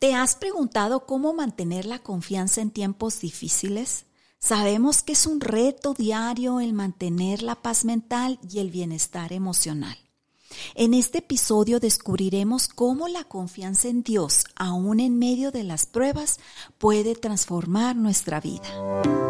¿Te has preguntado cómo mantener la confianza en tiempos difíciles? Sabemos que es un reto diario el mantener la paz mental y el bienestar emocional. En este episodio descubriremos cómo la confianza en Dios, aún en medio de las pruebas, puede transformar nuestra vida.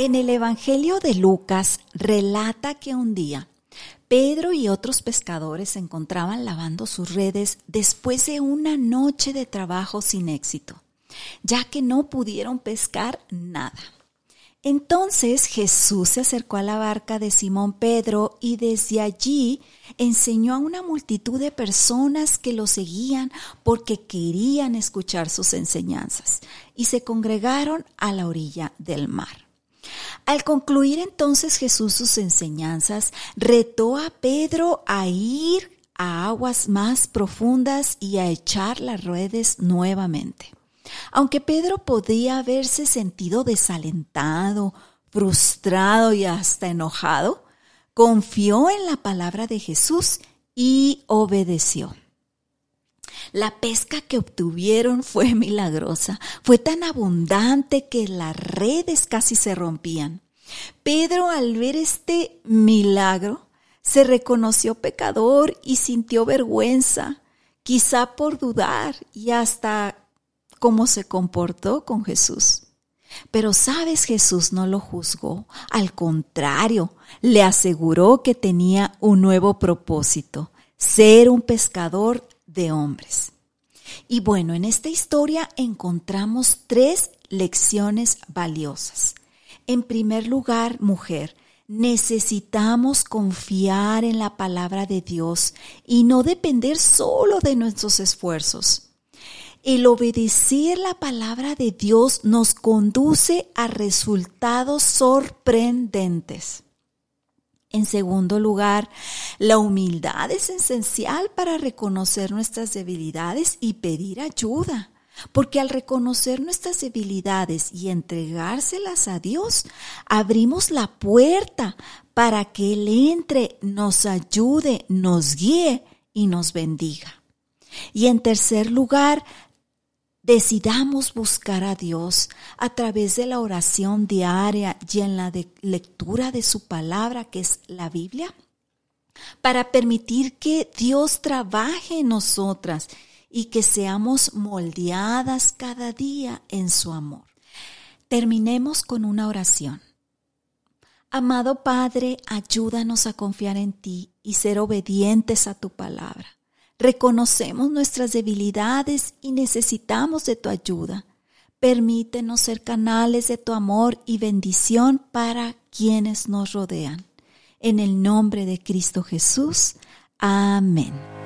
En el Evangelio de Lucas relata que un día Pedro y otros pescadores se encontraban lavando sus redes después de una noche de trabajo sin éxito, ya que no pudieron pescar nada. Entonces Jesús se acercó a la barca de Simón Pedro y desde allí enseñó a una multitud de personas que lo seguían porque querían escuchar sus enseñanzas y se congregaron a la orilla del mar. Al concluir entonces Jesús sus enseñanzas, retó a Pedro a ir a aguas más profundas y a echar las redes nuevamente. Aunque Pedro podía haberse sentido desalentado, frustrado y hasta enojado, confió en la palabra de Jesús y obedeció. La pesca que obtuvieron fue milagrosa, fue tan abundante que las redes casi se rompían. Pedro al ver este milagro se reconoció pecador y sintió vergüenza, quizá por dudar y hasta cómo se comportó con Jesús. Pero sabes, Jesús no lo juzgó, al contrario, le aseguró que tenía un nuevo propósito, ser un pescador de hombres. Y bueno, en esta historia encontramos tres lecciones valiosas. En primer lugar, mujer, necesitamos confiar en la palabra de Dios y no depender solo de nuestros esfuerzos. El obedecer la palabra de Dios nos conduce a resultados sorprendentes. En segundo lugar, la humildad es esencial para reconocer nuestras debilidades y pedir ayuda. Porque al reconocer nuestras debilidades y entregárselas a Dios, abrimos la puerta para que Él entre, nos ayude, nos guíe y nos bendiga. Y en tercer lugar, decidamos buscar a Dios a través de la oración diaria y en la lectura de su palabra, que es la Biblia, para permitir que Dios trabaje en nosotras y que seamos moldeadas cada día en su amor. Terminemos con una oración. Amado Padre, ayúdanos a confiar en ti y ser obedientes a tu palabra. Reconocemos nuestras debilidades y necesitamos de tu ayuda. Permítenos ser canales de tu amor y bendición para quienes nos rodean. En el nombre de Cristo Jesús. Amén.